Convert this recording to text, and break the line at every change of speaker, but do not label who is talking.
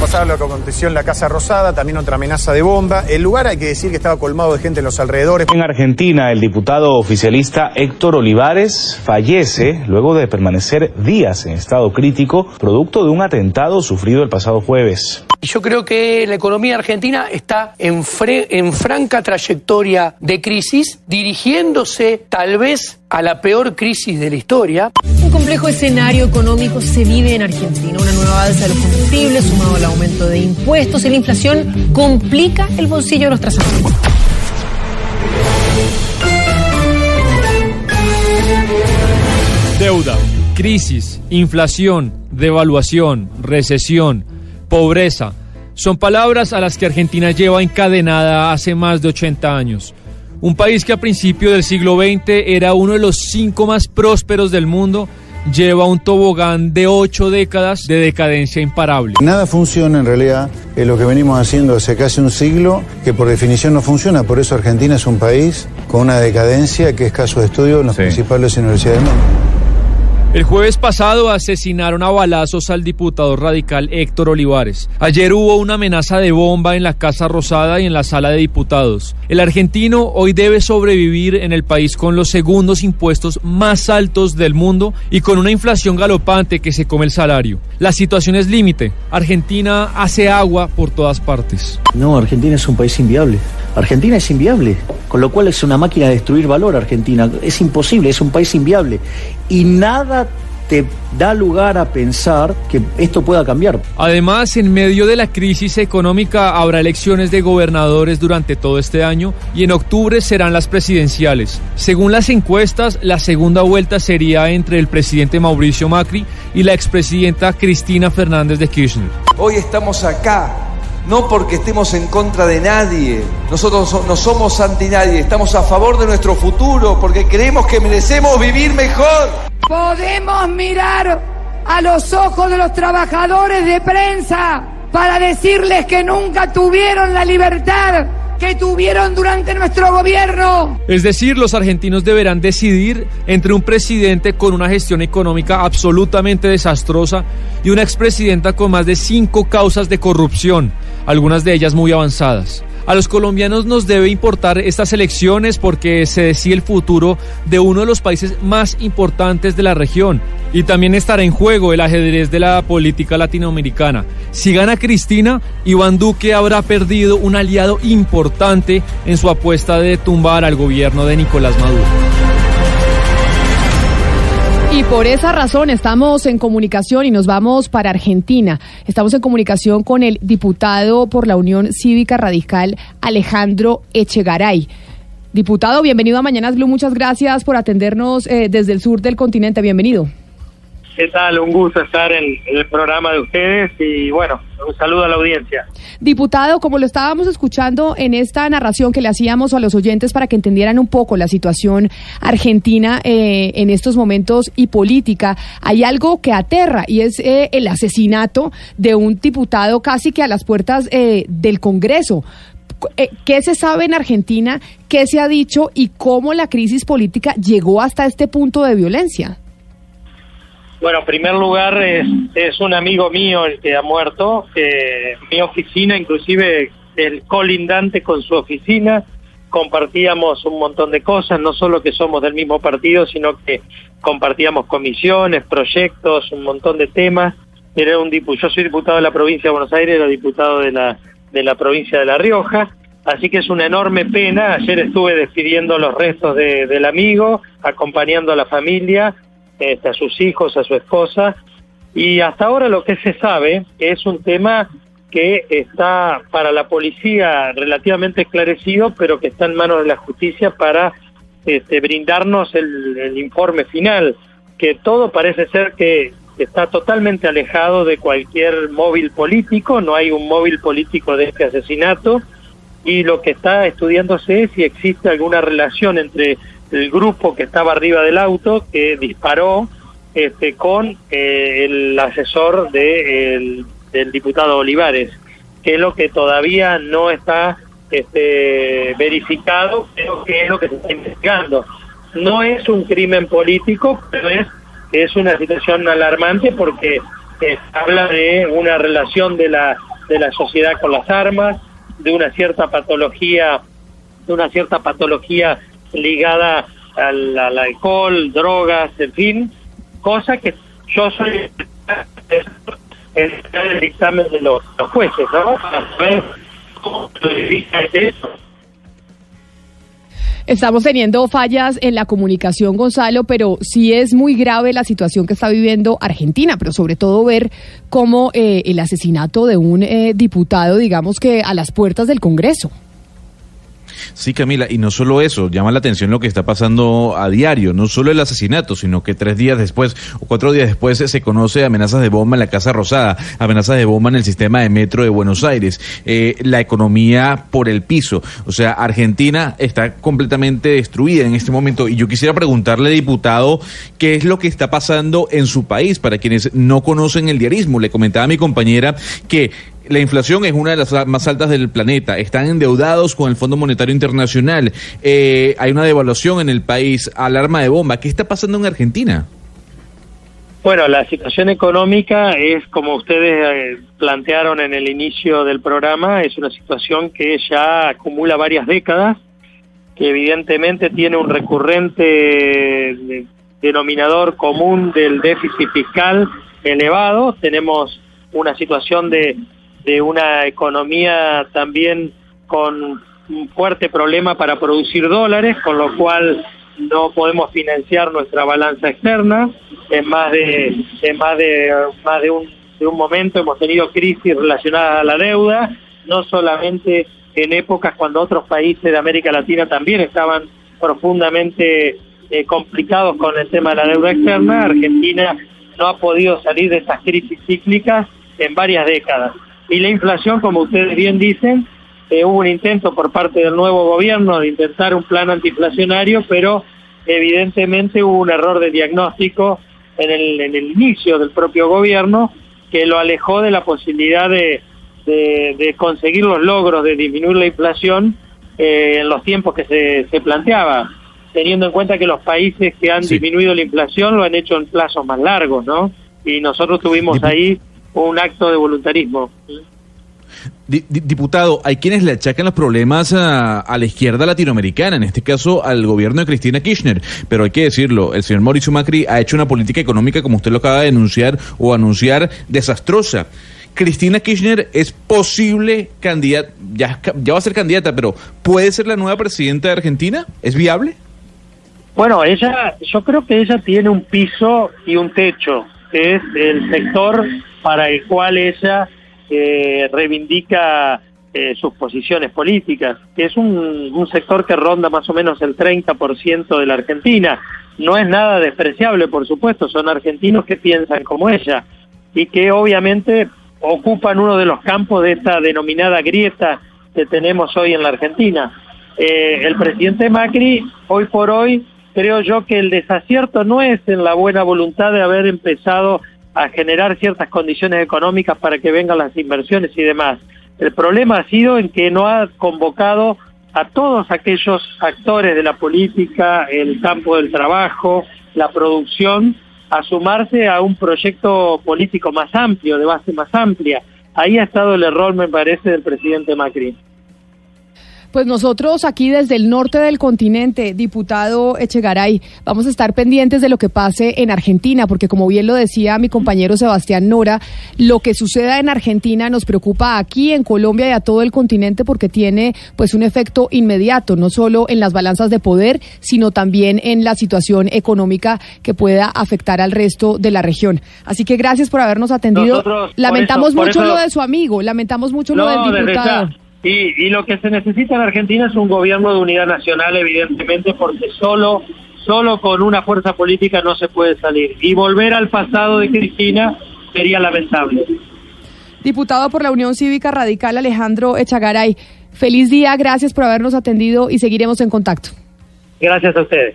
Pasaba lo que aconteció en la Casa Rosada, también otra amenaza de bomba. El lugar hay que decir que estaba colmado de gente en los alrededores.
En Argentina, el diputado oficialista Héctor Olivares fallece luego de permanecer días en estado crítico, producto de un atentado sufrido el pasado jueves.
Yo creo que la economía argentina está en, en franca trayectoria de crisis, dirigiéndose tal vez a la peor crisis de la historia.
Un complejo escenario económico se vive en Argentina. Una nueva alza de los combustibles, sumado al aumento de impuestos y la inflación, complica el bolsillo de los transeúntes.
Deuda, crisis, inflación, devaluación, recesión, pobreza. Son palabras a las que Argentina lleva encadenada hace más de 80 años. Un país que a principios del siglo XX era uno de los cinco más prósperos del mundo, lleva un tobogán de ocho décadas de decadencia imparable.
Nada funciona en realidad, es lo que venimos haciendo hace casi un siglo, que por definición no funciona, por eso Argentina es un país con una decadencia que es caso de estudio en las principales universidades del mundo.
El jueves pasado asesinaron a balazos al diputado radical Héctor Olivares. Ayer hubo una amenaza de bomba en la Casa Rosada y en la sala de diputados. El argentino hoy debe sobrevivir en el país con los segundos impuestos más altos del mundo y con una inflación galopante que se come el salario. La situación es límite. Argentina hace agua por todas partes.
No, Argentina es un país inviable. Argentina es inviable, con lo cual es una máquina de destruir valor Argentina. Es imposible, es un país inviable. Y nada te da lugar a pensar que esto pueda cambiar.
Además, en medio de la crisis económica habrá elecciones de gobernadores durante todo este año y en octubre serán las presidenciales. Según las encuestas, la segunda vuelta sería entre el presidente Mauricio Macri y la expresidenta Cristina Fernández de Kirchner.
Hoy estamos acá no porque estemos en contra de nadie. Nosotros no somos anti nadie, estamos a favor de nuestro futuro porque creemos que merecemos vivir mejor.
Podemos mirar a los ojos de los trabajadores de prensa para decirles que nunca tuvieron la libertad que tuvieron durante nuestro gobierno.
Es decir, los argentinos deberán decidir entre un presidente con una gestión económica absolutamente desastrosa y una expresidenta con más de cinco causas de corrupción, algunas de ellas muy avanzadas. A los colombianos nos debe importar estas elecciones porque se decide el futuro de uno de los países más importantes de la región. Y también estará en juego el ajedrez de la política latinoamericana. Si gana Cristina, Iván Duque habrá perdido un aliado importante en su apuesta de tumbar al gobierno de Nicolás Maduro.
Y por esa razón estamos en comunicación y nos vamos para Argentina. Estamos en comunicación con el diputado por la Unión Cívica Radical, Alejandro Echegaray. Diputado, bienvenido a Mañanas Blue. Muchas gracias por atendernos eh, desde el sur del continente. Bienvenido.
¿Qué tal? Un gusto estar en, el programa de ustedes y bueno, un saludo a la audiencia.
Diputado, como lo estábamos escuchando en esta narración que le hacíamos a los oyentes para que entendieran un poco la situación argentina eh, en estos momentos y política, hay algo que aterra y es eh, el asesinato de un diputado casi que a las puertas eh, del Congreso. ¿Qué se sabe en Argentina? ¿Qué se ha dicho? ¿Y cómo la crisis política llegó hasta este punto de violencia?
Bueno, en primer lugar es, es un amigo mío el que ha muerto, que mi oficina, inclusive el colindante con su oficina, compartíamos un montón de cosas, no solo que somos del mismo partido, sino que compartíamos comisiones, proyectos, un montón de temas. Era un yo soy diputado de la provincia de Buenos Aires, era diputado de la de la provincia de La Rioja, así que es una enorme pena. Ayer estuve despidiendo los restos de, del amigo, acompañando a la familia este, a sus hijos, a su esposa, y hasta ahora lo que se sabe es un tema que está para la policía relativamente esclarecido, pero que está en manos de la justicia para este, brindarnos el, informe final, que todo parece ser que está totalmente alejado de cualquier móvil político, no hay un móvil político de este asesinato, y lo que está estudiándose es si existe alguna relación entre el grupo que estaba arriba del auto que disparó este, con eh, el asesor de, del diputado Olivares, que es lo que todavía no está este, verificado, pero que es lo que se está investigando. No es un crimen político, pero es, es una situación alarmante porque eh, habla de una relación de la, de la sociedad con las armas, de una cierta patología, de una cierta patología ligada al, al alcohol, drogas, en fin, cosa que yo soy el, dictamen de los, jueces, ¿no? Eso.
Estamos teniendo fallas en la comunicación, Gonzalo, pero sí es muy grave la situación que está viviendo Argentina, pero sobre todo ver cómo eh, el asesinato de un eh, diputado, digamos que a las puertas del Congreso.
Sí, Camila, y no solo eso, llama la atención lo que está pasando a diario, no solo el asesinato, sino que tres días después o cuatro días después se conoce amenazas de bomba en la Casa Rosada, amenazas de bomba en el sistema de metro de Buenos Aires, eh, la economía por el piso. O sea, Argentina está completamente destruida en este momento y yo quisiera preguntarle, diputado, qué es lo que está pasando en su país para quienes no conocen el diarismo. Le comentaba a mi compañera que la inflación es una de las más altas del planeta. Están endeudados con el Fondo Monetario Internacional. Eh, hay una devaluación en el país. Alarma de bomba. ¿Qué está pasando en Argentina?
Bueno, la situación económica es, como ustedes eh, plantearon en el inicio del programa, es una situación que ya acumula varias décadas, que evidentemente tiene un recurrente eh, denominador común del déficit fiscal elevado. Tenemos una situación de de una economía también con un fuerte problema para producir dólares, con lo cual no podemos financiar nuestra balanza externa. En más de, en más de, más de un, de un momento hemos tenido crisis relacionadas a la deuda, no solamente en épocas cuando otros países de América Latina también estaban profundamente eh, complicados con el tema de la deuda externa, Argentina no ha podido salir de esas crisis cíclicas en varias décadas. Y la inflación, como ustedes bien dicen, eh, hubo un intento por parte del nuevo gobierno de intentar un plan antiinflacionario, pero evidentemente hubo un error de diagnóstico en el, en el inicio del propio gobierno que lo alejó de la posibilidad de, de, conseguir los logros de disminuir la inflación eh, en los tiempos que se, se planteaba, teniendo en cuenta que los países que han disminuido la inflación lo han hecho en plazos más largos, ¿no? Y nosotros tuvimos ahí un acto de voluntarismo.
Diputado, hay quienes le achacan los problemas a, la izquierda latinoamericana, en este caso al gobierno de Cristina Kirchner, pero hay que decirlo, el señor Mauricio Macri ha hecho una política económica, como usted lo acaba de denunciar o anunciar, desastrosa. Cristina Kirchner es posible candidata, ya, ya va a ser candidata, pero ¿puede ser la nueva presidenta de Argentina? ¿Es viable?
Bueno, ella, yo creo que ella tiene un piso y un techo, es el sector para el cual ella eh, reivindica eh, sus posiciones políticas, que es un, un, sector que ronda más o menos el 30% de la Argentina. No es nada despreciable, por supuesto, son argentinos que piensan como ella y que obviamente ocupan uno de los campos de esta denominada grieta que tenemos hoy en la Argentina. Eh, el presidente Macri, hoy por hoy, creo yo que el desacierto no es en la buena voluntad de haber empezado a generar ciertas condiciones económicas para que vengan las inversiones y demás. El problema ha sido en que no ha convocado a todos aquellos actores de la política, el campo del trabajo, la producción, a sumarse a un proyecto político más amplio, de base más amplia. Ahí ha estado el error, me parece, del presidente Macri.
Pues nosotros aquí desde el norte del continente, diputado Echegaray, vamos a estar pendientes de lo que pase en Argentina, porque como bien lo decía mi compañero Sebastián Nora, lo que suceda en Argentina nos preocupa aquí en Colombia y a todo el continente porque tiene pues un efecto inmediato, no solo en las balanzas de poder, sino también en la situación económica que pueda afectar al resto de la región. Así que gracias por habernos atendido. lamentamos mucho lo de su amigo, lamentamos mucho lo del diputado.
Y, y lo que se necesita en Argentina es un gobierno de unidad nacional, evidentemente, porque solo, solo con una fuerza política no se puede salir. Y volver al pasado de Cristina sería lamentable.
Diputado por la Unión Cívica Radical, Alejandro Echagaray, feliz día, gracias por habernos atendido y seguiremos en contacto.
Gracias a ustedes.